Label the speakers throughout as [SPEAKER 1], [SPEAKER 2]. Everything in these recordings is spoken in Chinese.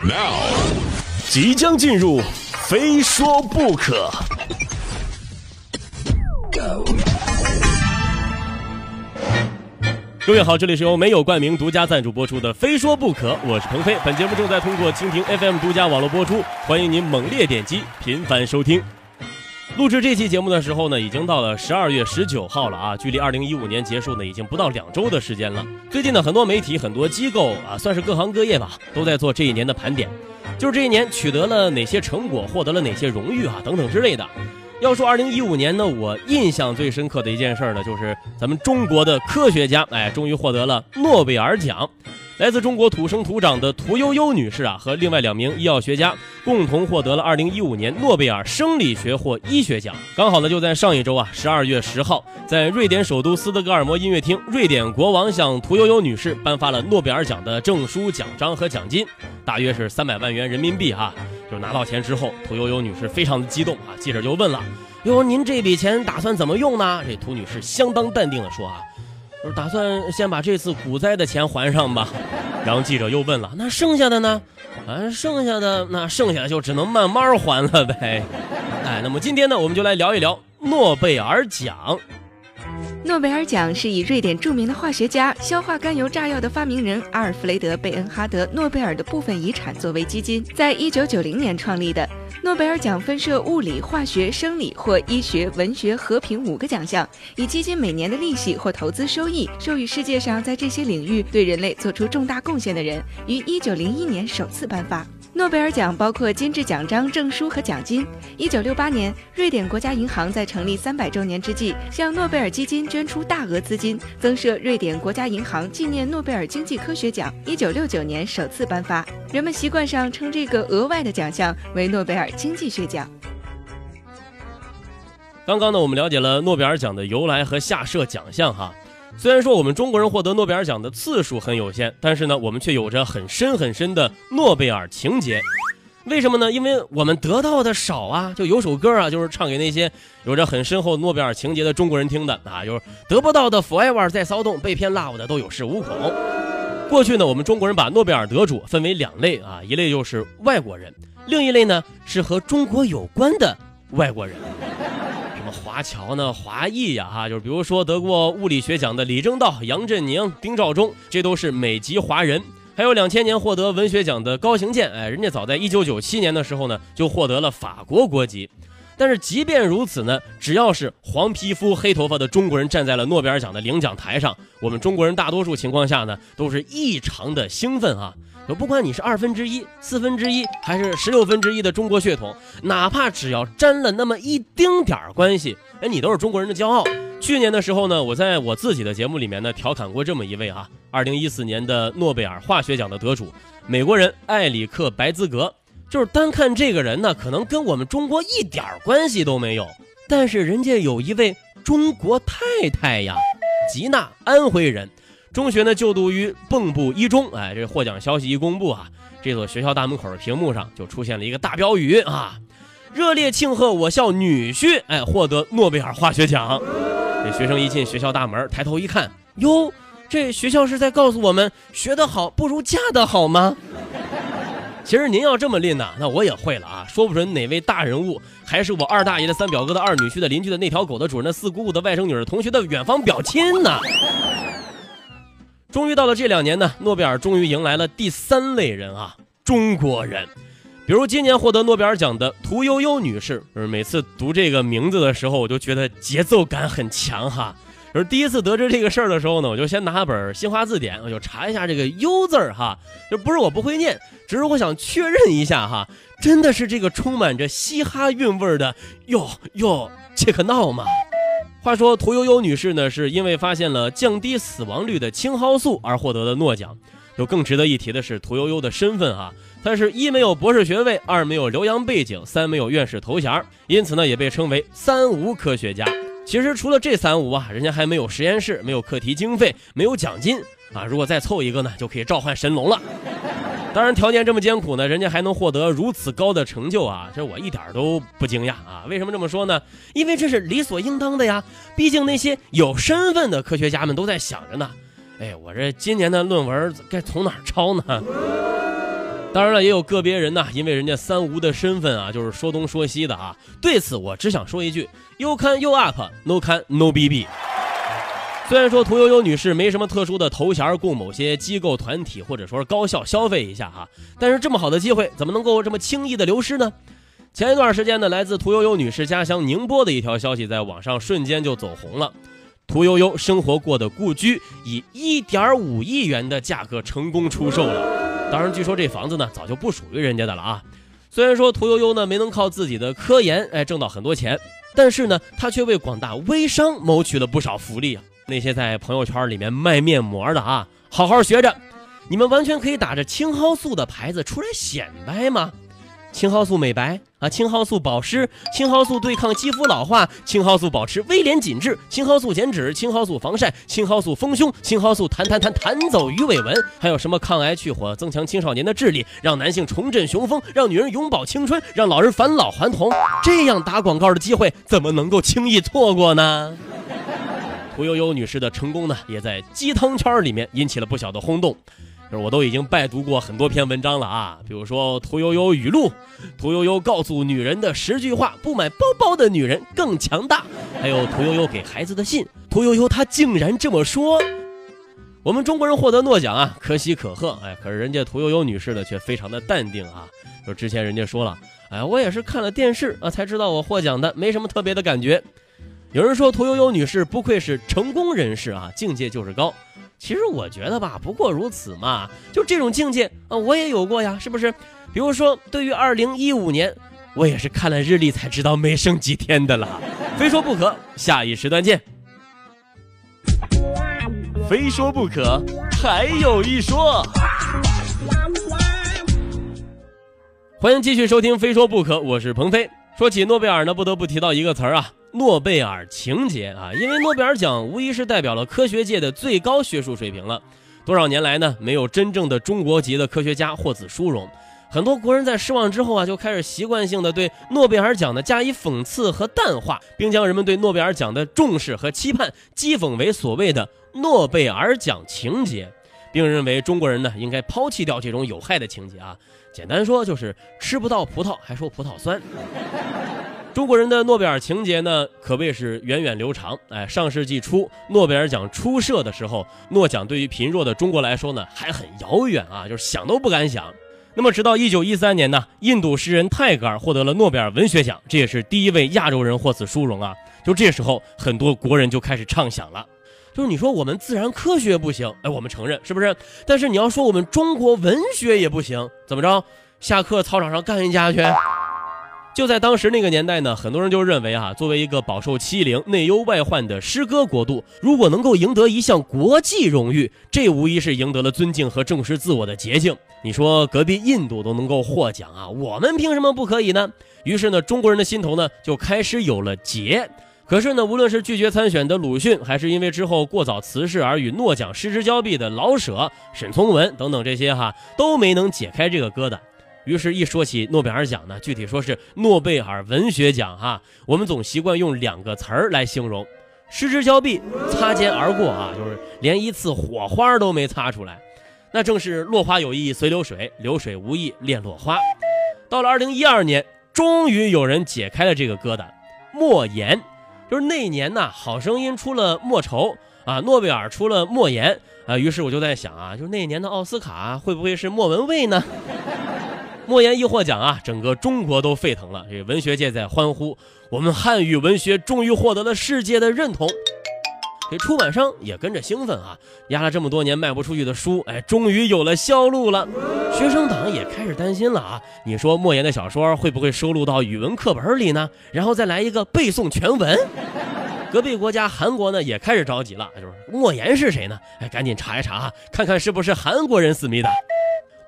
[SPEAKER 1] Now，即将进入，非说不可。各位好，这里是由没有冠名独家赞助播出的《非说不可》，我是鹏飞。本节目正在通过蜻蜓 FM 独家网络播出，欢迎您猛烈点击，频繁收听。录制这期节目的时候呢，已经到了十二月十九号了啊，距离二零一五年结束呢，已经不到两周的时间了。最近呢，很多媒体、很多机构啊，算是各行各业吧，都在做这一年的盘点，就是这一年取得了哪些成果，获得了哪些荣誉啊，等等之类的。要说二零一五年呢，我印象最深刻的一件事呢，就是咱们中国的科学家，哎，终于获得了诺贝尔奖。来自中国土生土长的屠呦呦女士啊，和另外两名医药学家共同获得了2015年诺贝尔生理学或医学奖。刚好呢，就在上一周啊，12月10号，在瑞典首都斯德哥尔摩音乐厅，瑞典国王向屠呦呦女士颁发了诺贝尔奖的证书、奖章和奖金，大约是三百万元人民币哈。就拿到钱之后，屠呦呦女士非常的激动啊，记者就问了：“哟，您这笔钱打算怎么用呢？”这屠女士相当淡定的说啊。就是打算先把这次股灾的钱还上吧，然后记者又问了，那剩下的呢？啊，剩下的那剩下的就只能慢慢还了呗。哎，那么今天呢，我们就来聊一聊诺贝尔奖。
[SPEAKER 2] 诺贝尔奖是以瑞典著名的化学家、硝化甘油炸药的发明人阿尔弗雷德·贝恩哈德·诺贝尔的部分遗产作为基金，在一九九零年创立的。诺贝尔奖分设物理、化学、生理或医学、文学、和平五个奖项，以基金每年的利息或投资收益授予世界上在这些领域对人类做出重大贡献的人，于一九零一年首次颁发。诺贝尔奖包括金质奖章、证书和奖金。一九六八年，瑞典国家银行在成立三百周年之际，向诺贝尔基金捐出大额资金，增设瑞典国家银行纪念诺贝尔经济科学奖。一九六九年首次颁发，人们习惯上称这个额外的奖项为诺贝尔经济学奖。
[SPEAKER 1] 刚刚呢，我们了解了诺贝尔奖的由来和下设奖项哈。虽然说我们中国人获得诺贝尔奖的次数很有限，但是呢，我们却有着很深很深的诺贝尔情节。为什么呢？因为我们得到的少啊。就有首歌啊，就是唱给那些有着很深厚诺贝尔情节的中国人听的啊，就是得不到的 forever 在骚动，被骗 love 的都有恃无恐。过去呢，我们中国人把诺贝尔得主分为两类啊，一类就是外国人，另一类呢是和中国有关的外国人。华侨呢，华裔呀，哈，就是比如说得过物理学奖的李政道、杨振宁、丁肇中，这都是美籍华人。还有两千年获得文学奖的高行健，哎，人家早在一九九七年的时候呢，就获得了法国国籍。但是即便如此呢，只要是黄皮肤、黑头发的中国人站在了诺贝尔奖的领奖台上，我们中国人大多数情况下呢，都是异常的兴奋啊。就不管你是二分之一、四分之一，还是十六分之一的中国血统，哪怕只要沾了那么一丁点儿关系，哎，你都是中国人的骄傲。去年的时候呢，我在我自己的节目里面呢，调侃过这么一位啊，二零一四年的诺贝尔化学奖的得主，美国人埃里克·白兹格。就是单看这个人呢，可能跟我们中国一点关系都没有，但是人家有一位中国太太呀，吉娜，安徽人。中学呢就读于蚌埠一中，哎，这获奖消息一公布啊，这所学校大门口的屏幕上就出现了一个大标语啊，热烈庆贺我校女婿哎获得诺贝尔化学奖。这学生一进学校大门，抬头一看，哟，这学校是在告诉我们，学得好不如嫁得好吗？其实您要这么拎呢，那我也会了啊，说不准哪位大人物还是我二大爷的三表哥的二女婿的邻居的那条狗的主人的四姑姑的外甥女儿同学的远方表亲呢。终于到了这两年呢，诺贝尔终于迎来了第三类人啊，中国人。比如今年获得诺贝尔奖的屠呦呦女士，就是每次读这个名字的时候，我就觉得节奏感很强哈。而第一次得知这个事儿的时候呢，我就先拿本新华字典，我就查一下这个“呦”字儿哈，就不是我不会念，只是我想确认一下哈，真的是这个充满着嘻哈韵味的“哟哟切克闹”吗？话说屠呦呦女士呢，是因为发现了降低死亡率的青蒿素而获得的诺奖。有更值得一提的是屠呦呦的身份啊，她是一没有博士学位，二没有留洋背景，三没有院士头衔，因此呢也被称为三无科学家。其实除了这三无啊，人家还没有实验室，没有课题经费，没有奖金啊。如果再凑一个呢，就可以召唤神龙了。当然，条件这么艰苦呢，人家还能获得如此高的成就啊，这我一点都不惊讶啊。为什么这么说呢？因为这是理所应当的呀。毕竟那些有身份的科学家们都在想着呢，哎，我这今年的论文该从哪儿抄呢？当然了，也有个别人呢，因为人家三无的身份啊，就是说东说西的啊。对此，我只想说一句：You can you up，no can no bb。虽然说屠呦呦女士没什么特殊的头衔供某些机构团体或者说是高校消费一下哈，但是这么好的机会怎么能够这么轻易的流失呢？前一段时间呢，来自屠呦呦女士家乡宁波的一条消息在网上瞬间就走红了。屠呦呦生活过的故居以一点五亿元的价格成功出售了。当然，据说这房子呢早就不属于人家的了啊。虽然说屠呦呦呢没能靠自己的科研哎挣到很多钱，但是呢她却为广大微商谋取了不少福利啊。那些在朋友圈里面卖面膜的啊，好好学着，你们完全可以打着青蒿素的牌子出来显摆吗？青蒿素美白啊，青蒿素保湿，青蒿素对抗肌肤老化，青蒿素保持微脸紧致，青蒿素减脂，青蒿素防晒，青蒿素丰胸，青蒿素弹弹弹弹走鱼尾纹，还有什么抗癌去火，增强青少年的智力，让男性重振雄风，让女人永葆青春，让老人返老还童，这样打广告的机会怎么能够轻易错过呢？屠呦呦女士的成功呢，也在鸡汤圈里面引起了不小的轰动。就是我都已经拜读过很多篇文章了啊，比如说屠呦呦语录，屠呦呦告诉女人的十句话，不买包包的女人更强大。还有屠呦呦给孩子的信，屠呦呦她竟然这么说。我们中国人获得诺奖啊，可喜可贺。哎，可是人家屠呦呦女士呢，却非常的淡定啊。就之前人家说了，哎，我也是看了电视啊才知道我获奖的，没什么特别的感觉。有人说屠呦呦女士不愧是成功人士啊，境界就是高。其实我觉得吧，不过如此嘛。就这种境界啊，我也有过呀，是不是？比如说，对于二零一五年，我也是看了日历才知道没剩几天的了。非说不可，下一时段见。非说不可，还有一说。欢迎继续收听《非说不可》，我是鹏飞。说起诺贝尔呢，不得不提到一个词儿啊。诺贝尔情节啊，因为诺贝尔奖无疑是代表了科学界的最高学术水平了。多少年来呢，没有真正的中国籍的科学家获此殊荣。很多国人在失望之后啊，就开始习惯性的对诺贝尔奖呢加以讽刺和淡化，并将人们对诺贝尔奖的重视和期盼讥讽为所谓的诺贝尔奖情节，并认为中国人呢应该抛弃掉这种有害的情节啊。简单说就是吃不到葡萄还说葡萄酸。中国人的诺贝尔情节呢，可谓是源远流长。哎，上世纪初诺贝尔奖初设的时候，诺奖对于贫弱的中国来说呢，还很遥远啊，就是想都不敢想。那么，直到一九一三年呢，印度诗人泰戈尔获得了诺贝尔文学奖，这也是第一位亚洲人获此殊荣啊。就这时候，很多国人就开始畅想了，就是你说我们自然科学不行，哎，我们承认是不是？但是你要说我们中国文学也不行，怎么着？下课操场上干一架去？就在当时那个年代呢，很多人就认为啊，作为一个饱受欺凌、内忧外患的诗歌国度，如果能够赢得一项国际荣誉，这无疑是赢得了尊敬和正视自我的捷径。你说隔壁印度都能够获奖啊，我们凭什么不可以呢？于是呢，中国人的心头呢就开始有了结。可是呢，无论是拒绝参选的鲁迅，还是因为之后过早辞世而与诺奖失之交臂的老舍、沈从文等等这些哈，都没能解开这个疙瘩。于是，一说起诺贝尔奖呢，具体说是诺贝尔文学奖哈，我们总习惯用两个词儿来形容：失之交臂、擦肩而过啊，就是连一次火花都没擦出来。那正是落花有意随流水，流水无意恋落花。到了二零一二年，终于有人解开了这个疙瘩。莫言，就是那年呢，好声音出了莫愁啊，诺贝尔出了莫言啊。于是我就在想啊，就是那年的奥斯卡会不会是莫文蔚呢？莫言一获奖啊，整个中国都沸腾了，这文学界在欢呼，我们汉语文学终于获得了世界的认同。这出版商也跟着兴奋啊，压了这么多年卖不出去的书，哎，终于有了销路了。学生党也开始担心了啊，你说莫言的小说会不会收录到语文课本里呢？然后再来一个背诵全文。隔壁国家韩国呢也开始着急了，就是莫言是谁呢？哎，赶紧查一查啊，看看是不是韩国人思密达。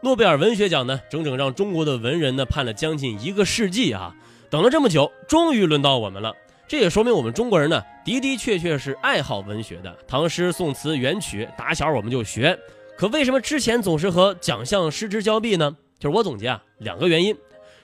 [SPEAKER 1] 诺贝尔文学奖呢，整整让中国的文人呢盼了将近一个世纪啊，等了这么久，终于轮到我们了。这也说明我们中国人呢的的确确是爱好文学的，唐诗宋词元曲打小我们就学。可为什么之前总是和奖项失之交臂呢？就是我总结啊，两个原因。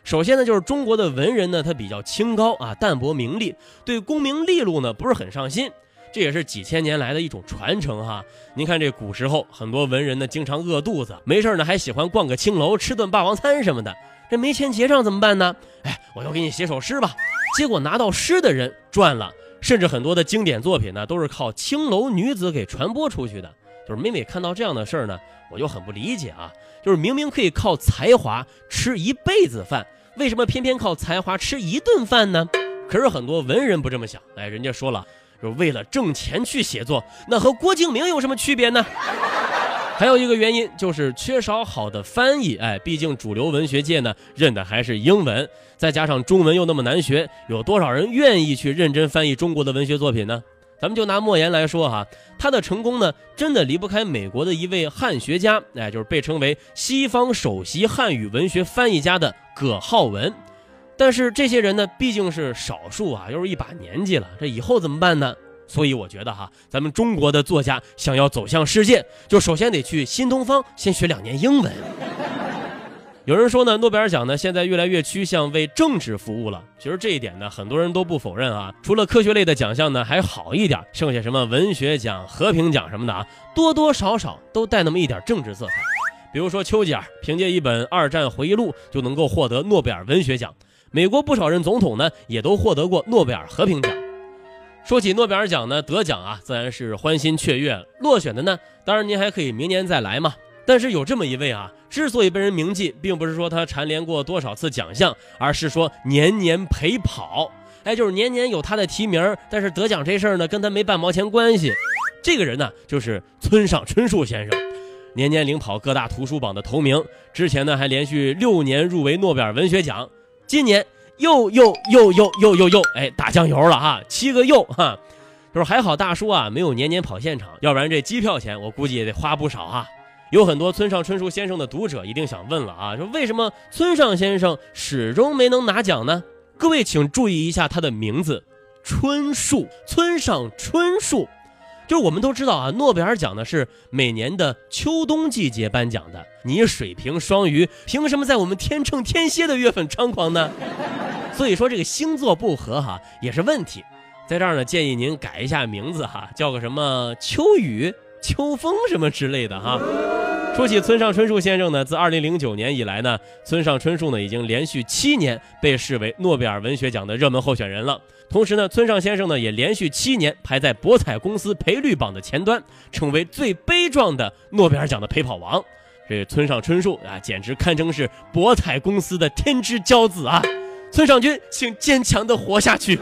[SPEAKER 1] 首先呢，就是中国的文人呢他比较清高啊，淡泊名利，对功名利禄呢不是很上心。这也是几千年来的一种传承哈。您看这古时候很多文人呢，经常饿肚子，没事呢还喜欢逛个青楼，吃顿霸王餐什么的。这没钱结账怎么办呢？哎，我就给你写首诗吧。结果拿到诗的人赚了，甚至很多的经典作品呢，都是靠青楼女子给传播出去的。就是每每看到这样的事儿呢，我就很不理解啊。就是明明可以靠才华吃一辈子饭，为什么偏偏靠才华吃一顿饭呢？可是很多文人不这么想，哎，人家说了，就为了挣钱去写作，那和郭敬明有什么区别呢？还有一个原因就是缺少好的翻译，哎，毕竟主流文学界呢认的还是英文，再加上中文又那么难学，有多少人愿意去认真翻译中国的文学作品呢？咱们就拿莫言来说哈，他的成功呢，真的离不开美国的一位汉学家，哎，就是被称为西方首席汉语文学翻译家的葛浩文。但是这些人呢，毕竟是少数啊，又是一把年纪了，这以后怎么办呢？所以我觉得哈，咱们中国的作家想要走向世界，就首先得去新东方先学两年英文。有人说呢，诺贝尔奖呢现在越来越趋向为政治服务了。其实这一点呢，很多人都不否认啊。除了科学类的奖项呢还好一点，剩下什么文学奖、和平奖什么的啊，多多少少都带那么一点政治色彩。比如说丘吉尔凭借一本二战回忆录就能够获得诺贝尔文学奖，美国不少任总统呢也都获得过诺贝尔和平奖。说起诺贝尔奖呢，得奖啊自然是欢欣雀跃，落选的呢，当然您还可以明年再来嘛。但是有这么一位啊，之所以被人铭记，并不是说他蝉联过多少次奖项，而是说年年陪跑。哎，就是年年有他的提名，但是得奖这事儿呢，跟他没半毛钱关系。这个人呢，就是村上春树先生，年年领跑各大图书榜的头名。之前呢，还连续六年入围诺贝尔文学奖，今年又又又又又又又，哎，打酱油了哈，七个又哈，就是还好大叔啊，没有年年跑现场，要不然这机票钱我估计也得花不少啊。有很多村上春树先生的读者一定想问了啊，说为什么村上先生始终没能拿奖呢？各位请注意一下他的名字，春树，村上春树。就是我们都知道啊，诺贝尔奖呢是每年的秋冬季节颁奖的。你水瓶双鱼，凭什么在我们天秤天蝎的月份猖狂呢？所以说这个星座不合哈也是问题。在这儿呢，建议您改一下名字哈，叫个什么秋雨。秋风什么之类的哈。说起村上春树先生呢，自2009年以来呢，村上春树呢已经连续七年被视为诺贝尔文学奖的热门候选人了。同时呢，村上先生呢也连续七年排在博彩公司赔率榜的前端，成为最悲壮的诺贝尔奖的陪跑王。这村上春树啊，简直堪称是博彩公司的天之骄子啊！村上君，请坚强的活下去。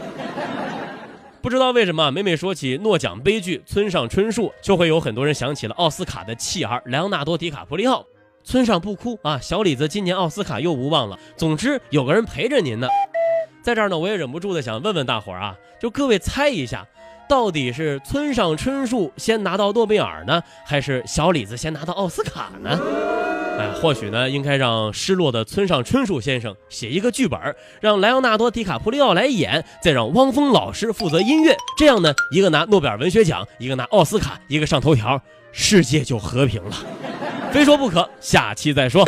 [SPEAKER 1] 不知道为什么，每每说起诺奖悲剧村上春树，就会有很多人想起了奥斯卡的弃儿莱昂纳多·迪卡普里奥。村上不哭啊，小李子今年奥斯卡又无望了。总之有个人陪着您呢。在这儿呢，我也忍不住的想问问大伙儿啊，就各位猜一下，到底是村上春树先拿到诺贝尔呢，还是小李子先拿到奥斯卡呢？哎，或许呢，应该让失落的村上春树先生写一个剧本，让莱昂纳多·迪卡普里奥来演，再让汪峰老师负责音乐，这样呢，一个拿诺贝尔文学奖，一个拿奥斯卡，一个上头条，世界就和平了。非说不可，下期再说。